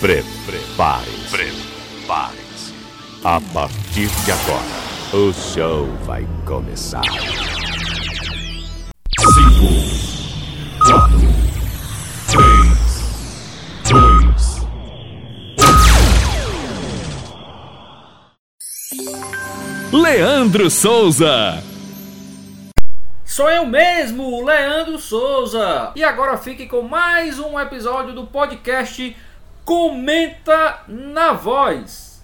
Prepare-se. Prepare-se. A partir de agora, o show vai começar. 5, 4, 3, 2. Leandro Souza. Sou eu mesmo, Leandro Souza. E agora fique com mais um episódio do podcast Comenta na Voz.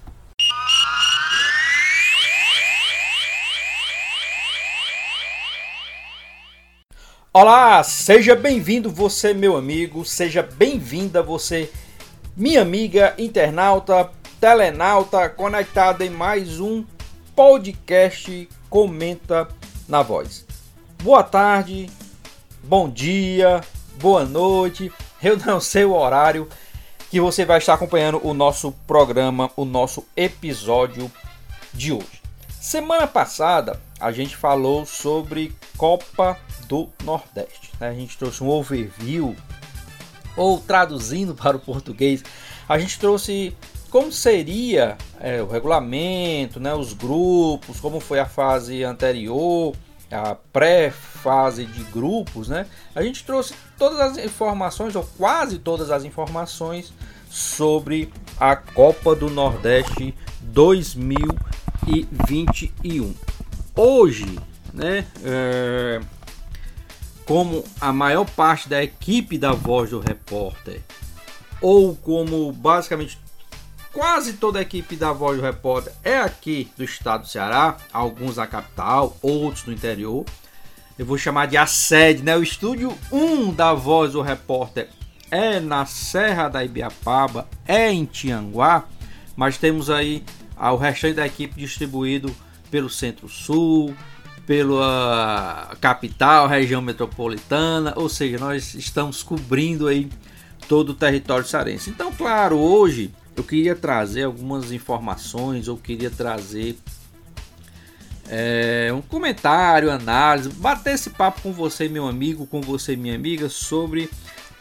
Olá, seja bem-vindo você, meu amigo, seja bem-vinda você, minha amiga internauta, telenauta, conectada em mais um podcast Comenta na Voz. Boa tarde, bom dia, boa noite. Eu não sei o horário que você vai estar acompanhando o nosso programa, o nosso episódio de hoje. Semana passada a gente falou sobre Copa do Nordeste. Né? A gente trouxe um overview, ou traduzindo para o português, a gente trouxe como seria é, o regulamento, né, os grupos, como foi a fase anterior, a pré-fase de grupos, né? A gente trouxe todas as informações, ou quase todas as informações, sobre a Copa do Nordeste 2021. Hoje, né? É, como a maior parte da equipe da Voz do Repórter, ou como basicamente quase toda a equipe da Voz do Repórter é aqui do estado do Ceará, alguns na capital, outros no interior. Eu vou chamar de a sede, né? O estúdio 1 da Voz do Repórter é na Serra da Ibiapaba, é em Tianguá, mas temos aí o restante da equipe distribuído pelo Centro-Sul, pela capital, região metropolitana, ou seja, nós estamos cobrindo aí todo o território cearense. Então, claro, hoje eu queria trazer algumas informações, ou queria trazer é, um comentário, análise, bater esse papo com você, meu amigo, com você, minha amiga, sobre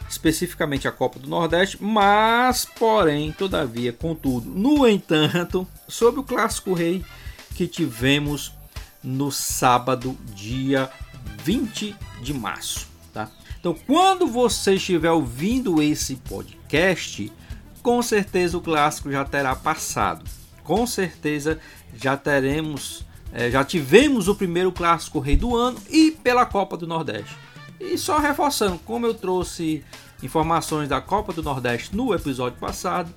especificamente a Copa do Nordeste, mas, porém, todavia, contudo, no entanto, sobre o Clássico Rei que tivemos no sábado, dia 20 de março. Tá? Então, quando você estiver ouvindo esse podcast, com certeza o clássico já terá passado. Com certeza já teremos, é, já tivemos o primeiro clássico rei do ano e pela Copa do Nordeste. E só reforçando, como eu trouxe informações da Copa do Nordeste no episódio passado,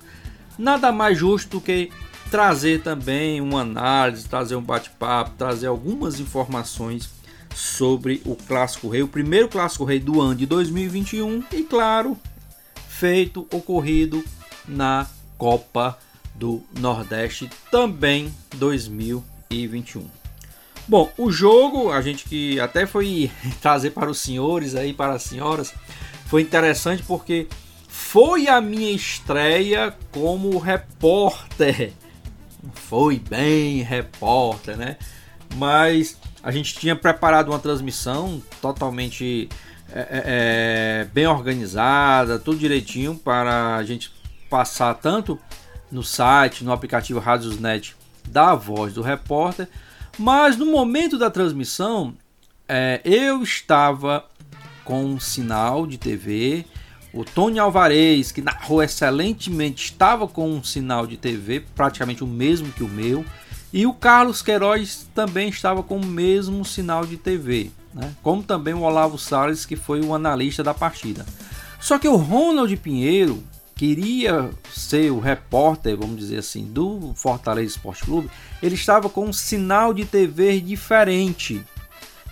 nada mais justo do que trazer também uma análise, trazer um bate-papo, trazer algumas informações sobre o Clássico Rei, o primeiro Clássico Rei do ano de 2021 e, claro, feito, ocorrido na Copa do Nordeste também 2021. Bom, o jogo a gente que até foi trazer para os senhores aí para as senhoras foi interessante porque foi a minha estreia como repórter. Foi bem repórter, né? Mas a gente tinha preparado uma transmissão totalmente é, é, é bem organizada, tudo direitinho para a gente passar tanto no site, no aplicativo Radiosnet da voz do repórter, mas no momento da transmissão é, eu estava com um sinal de TV. O Tony Alvarez, que narrou excelentemente, estava com um sinal de TV, praticamente o mesmo que o meu. E o Carlos Queiroz também estava com o mesmo sinal de TV, né? como também o Olavo Salles, que foi o analista da partida. Só que o Ronald Pinheiro, queria ser o repórter, vamos dizer assim, do Fortaleza Esporte Clube, ele estava com um sinal de TV diferente.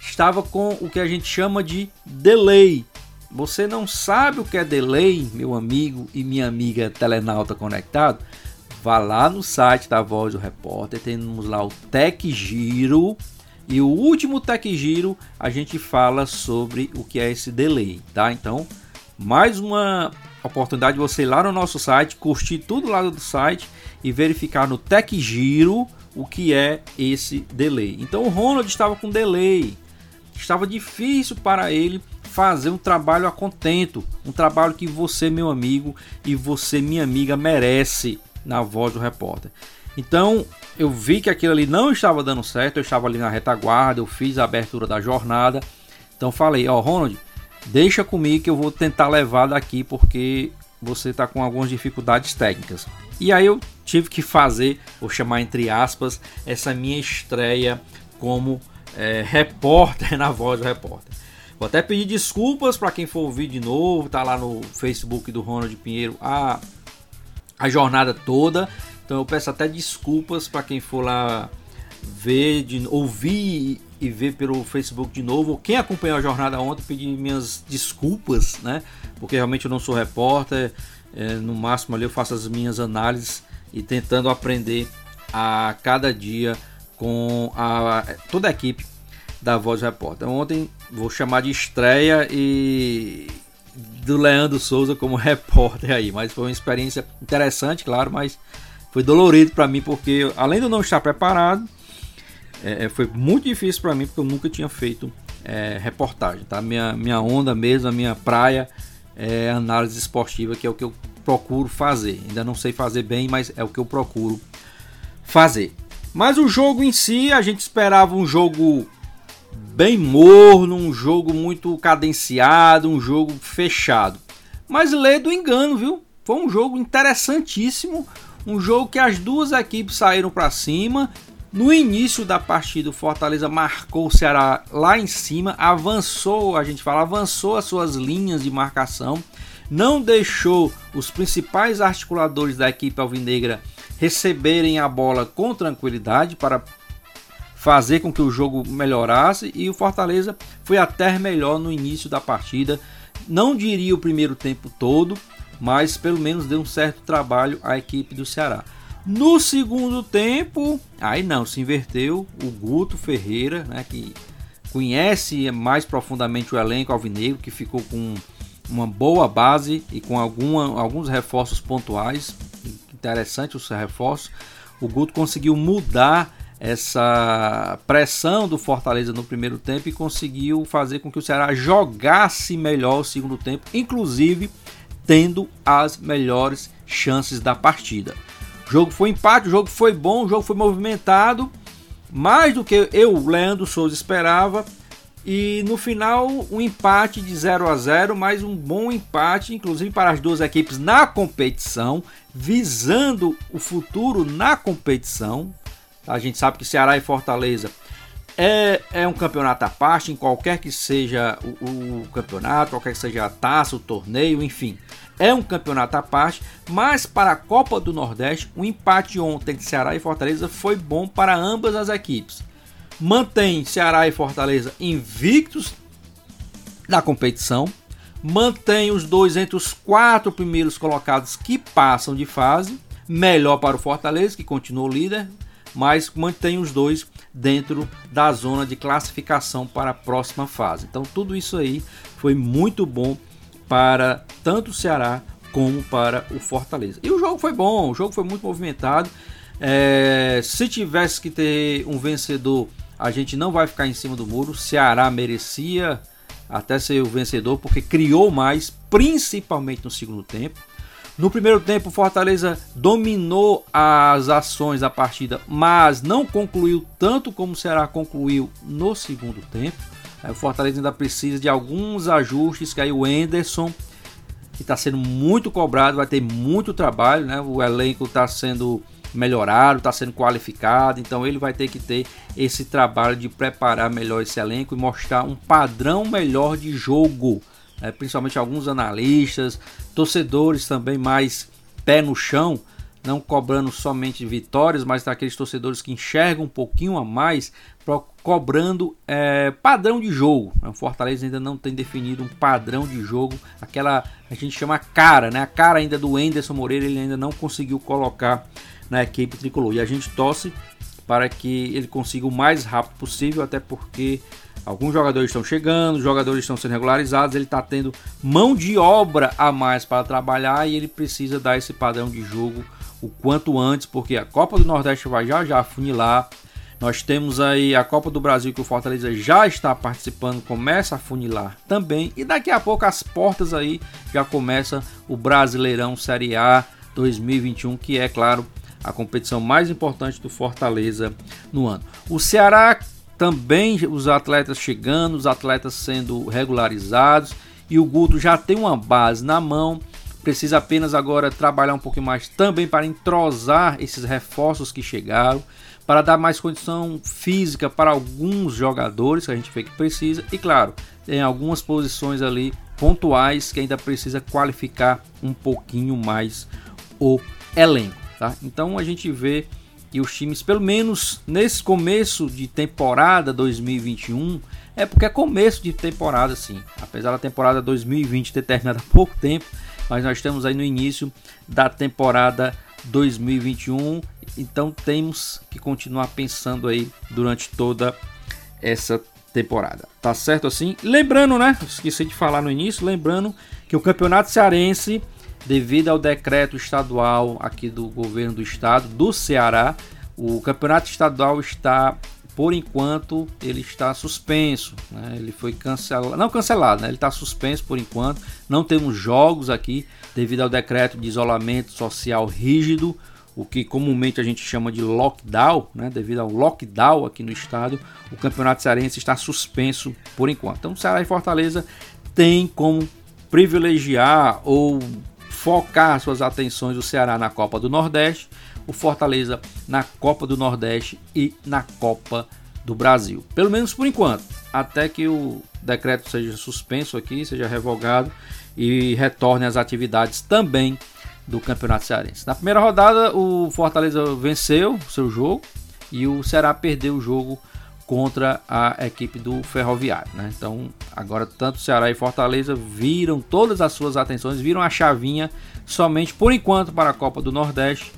Estava com o que a gente chama de delay. Você não sabe o que é delay, meu amigo e minha amiga telenauta conectado? Vá lá no site da Voz do Repórter, temos lá o Tech Giro. E o último Tech Giro a gente fala sobre o que é esse delay, tá? Então, mais uma oportunidade de você ir lá no nosso site, curtir tudo lá do site e verificar no Tech Giro o que é esse delay. Então o Ronald estava com delay, estava difícil para ele fazer um trabalho a contento, um trabalho que você, meu amigo, e você, minha amiga, merece na voz do repórter. Então, eu vi que aquilo ali não estava dando certo, eu estava ali na retaguarda, eu fiz a abertura da jornada. Então falei, ó, oh, Ronald, deixa comigo que eu vou tentar levar daqui porque você está com algumas dificuldades técnicas. E aí eu tive que fazer, vou chamar entre aspas, essa minha estreia como é, repórter na voz do repórter. Vou até pedir desculpas para quem for ouvir de novo, tá lá no Facebook do Ronald Pinheiro a, a jornada toda. Então eu peço até desculpas para quem for lá ver, de, ouvir e ver pelo Facebook de novo. Quem acompanhou a jornada ontem, pedir minhas desculpas, né? Porque realmente eu não sou repórter. É, no máximo ali eu faço as minhas análises e tentando aprender a cada dia com a, toda a equipe da Voz Repórter. Ontem vou chamar de estreia e do Leandro Souza como repórter aí, mas foi uma experiência interessante, claro, mas foi dolorido para mim porque além de eu não estar preparado, é, é foi muito difícil para mim porque eu nunca tinha feito é, reportagem, tá? Minha, minha onda mesmo, a minha praia é análise esportiva, que é o que eu procuro fazer. Ainda não sei fazer bem, mas é o que eu procuro fazer. Mas o jogo em si, a gente esperava um jogo bem morno, um jogo muito cadenciado, um jogo fechado. Mas lê do engano, viu? Foi um jogo interessantíssimo, um jogo que as duas equipes saíram para cima. No início da partida, o Fortaleza marcou o Ceará lá em cima, avançou, a gente fala, avançou as suas linhas de marcação, não deixou os principais articuladores da equipe alvinegra receberem a bola com tranquilidade para fazer com que o jogo melhorasse e o Fortaleza foi até melhor no início da partida. Não diria o primeiro tempo todo, mas pelo menos deu um certo trabalho à equipe do Ceará. No segundo tempo, aí não, se inverteu o Guto Ferreira, né, que conhece mais profundamente o elenco alvinegro, que ficou com uma boa base e com alguma, alguns reforços pontuais. Interessante os reforços. O Guto conseguiu mudar essa pressão do Fortaleza no primeiro tempo e conseguiu fazer com que o Ceará jogasse melhor o segundo tempo, inclusive tendo as melhores chances da partida. O jogo foi empate, o jogo foi bom, o jogo foi movimentado, mais do que eu, Leandro Souza, esperava. E no final, um empate de 0 a 0, mais um bom empate, inclusive para as duas equipes na competição, visando o futuro na competição. A gente sabe que Ceará e Fortaleza é, é um campeonato à parte, em qualquer que seja o, o campeonato, qualquer que seja a taça, o torneio, enfim. É um campeonato à parte, mas para a Copa do Nordeste, o empate ontem de Ceará e Fortaleza foi bom para ambas as equipes. Mantém Ceará e Fortaleza invictos na competição, mantém os dois entre os quatro primeiros colocados que passam de fase, melhor para o Fortaleza, que continua líder, mas mantém os dois dentro da zona de classificação para a próxima fase. Então tudo isso aí foi muito bom para tanto o Ceará como para o Fortaleza. E o jogo foi bom, o jogo foi muito movimentado. É, se tivesse que ter um vencedor, a gente não vai ficar em cima do muro. O Ceará merecia até ser o vencedor porque criou mais, principalmente no segundo tempo. No primeiro tempo, Fortaleza dominou as ações da partida, mas não concluiu tanto como o Ceará concluiu no segundo tempo. O Fortaleza ainda precisa de alguns ajustes, que aí o Enderson, que está sendo muito cobrado, vai ter muito trabalho, né? O elenco está sendo melhorado, está sendo qualificado, então ele vai ter que ter esse trabalho de preparar melhor esse elenco e mostrar um padrão melhor de jogo né, principalmente alguns analistas, torcedores também mais pé no chão, não cobrando somente vitórias, mas aqueles torcedores que enxergam um pouquinho a mais, cobrando é, padrão de jogo. O Fortaleza ainda não tem definido um padrão de jogo, aquela a gente chama cara, né? A cara ainda do Enderson Moreira, ele ainda não conseguiu colocar na equipe tricolor. E a gente torce para que ele consiga o mais rápido possível, até porque Alguns jogadores estão chegando, jogadores estão sendo regularizados, ele está tendo mão de obra a mais para trabalhar e ele precisa dar esse padrão de jogo o quanto antes, porque a Copa do Nordeste vai já já funilar. Nós temos aí a Copa do Brasil que o Fortaleza já está participando, começa a funilar também. E daqui a pouco as portas aí já começa o Brasileirão Série A 2021, que é, claro, a competição mais importante do Fortaleza no ano. O Ceará também, os atletas chegando, os atletas sendo regularizados e o Guto já tem uma base na mão. Precisa apenas agora trabalhar um pouquinho mais também para entrosar esses reforços que chegaram, para dar mais condição física para alguns jogadores que a gente vê que precisa e claro, tem algumas posições ali pontuais que ainda precisa qualificar um pouquinho mais o elenco, tá? Então a gente vê que os times, pelo menos nesse começo de temporada 2021, é porque é começo de temporada sim, apesar da temporada 2020 ter terminado há pouco tempo, mas nós estamos aí no início da temporada 2021, então temos que continuar pensando aí durante toda essa temporada. Tá certo assim? Lembrando, né? Esqueci de falar no início, lembrando que o Campeonato Cearense, devido ao decreto estadual aqui do governo do estado do Ceará, o Campeonato Estadual está por enquanto ele está suspenso, né? ele foi cancelado, não cancelado, né? ele está suspenso por enquanto. Não temos jogos aqui devido ao decreto de isolamento social rígido, o que comumente a gente chama de lockdown, né? devido ao lockdown aqui no estado. O campeonato cearense está suspenso por enquanto. Então, Ceará e Fortaleza tem como privilegiar ou focar suas atenções do Ceará na Copa do Nordeste o Fortaleza na Copa do Nordeste e na Copa do Brasil. Pelo menos por enquanto, até que o decreto seja suspenso aqui, seja revogado e retorne às atividades também do Campeonato Cearense. Na primeira rodada, o Fortaleza venceu o seu jogo e o Ceará perdeu o jogo contra a equipe do Ferroviário. Né? Então, agora tanto Ceará e Fortaleza viram todas as suas atenções, viram a chavinha somente por enquanto para a Copa do Nordeste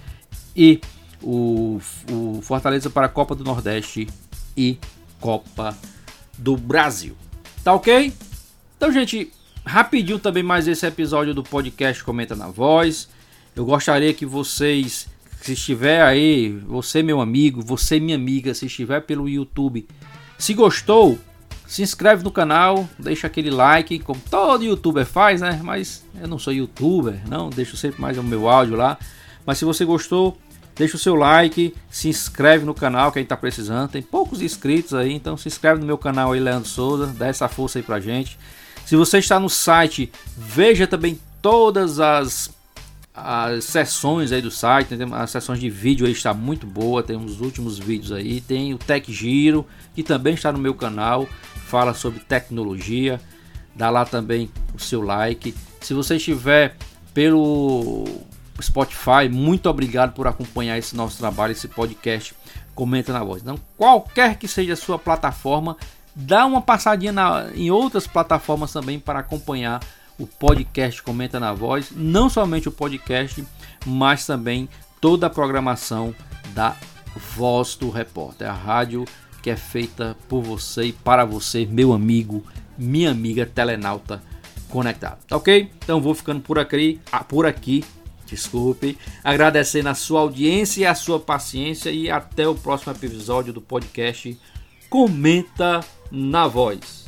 e o, o Fortaleza para a Copa do Nordeste e Copa do Brasil. Tá ok? Então, gente, rapidinho também mais esse episódio do podcast Comenta na Voz. Eu gostaria que vocês, se estiver aí, você meu amigo, você minha amiga, se estiver pelo YouTube, se gostou, se inscreve no canal, deixa aquele like, como todo youtuber faz, né? Mas eu não sou youtuber, não, deixo sempre mais o meu áudio lá. Mas se você gostou, Deixa o seu like, se inscreve no canal que a gente tá precisando. Tem poucos inscritos aí, então se inscreve no meu canal aí, Leandro Souza. Dá essa força aí pra gente. Se você está no site, veja também todas as, as sessões aí do site. As sessões de vídeo aí está muito boa. Tem os últimos vídeos aí. Tem o Tech Giro, que também está no meu canal. Fala sobre tecnologia. Dá lá também o seu like. Se você estiver pelo Spotify, muito obrigado por acompanhar esse nosso trabalho, esse podcast Comenta na Voz. Então, qualquer que seja a sua plataforma, dá uma passadinha na, em outras plataformas também para acompanhar o podcast Comenta na Voz, não somente o podcast, mas também toda a programação da Voz do Repórter, a rádio que é feita por você e para você, meu amigo, minha amiga telenauta conectado. Tá ok? Então vou ficando por aqui, ah, por aqui desculpe, agradecendo a sua audiência e a sua paciência e até o próximo episódio do podcast Comenta na Voz.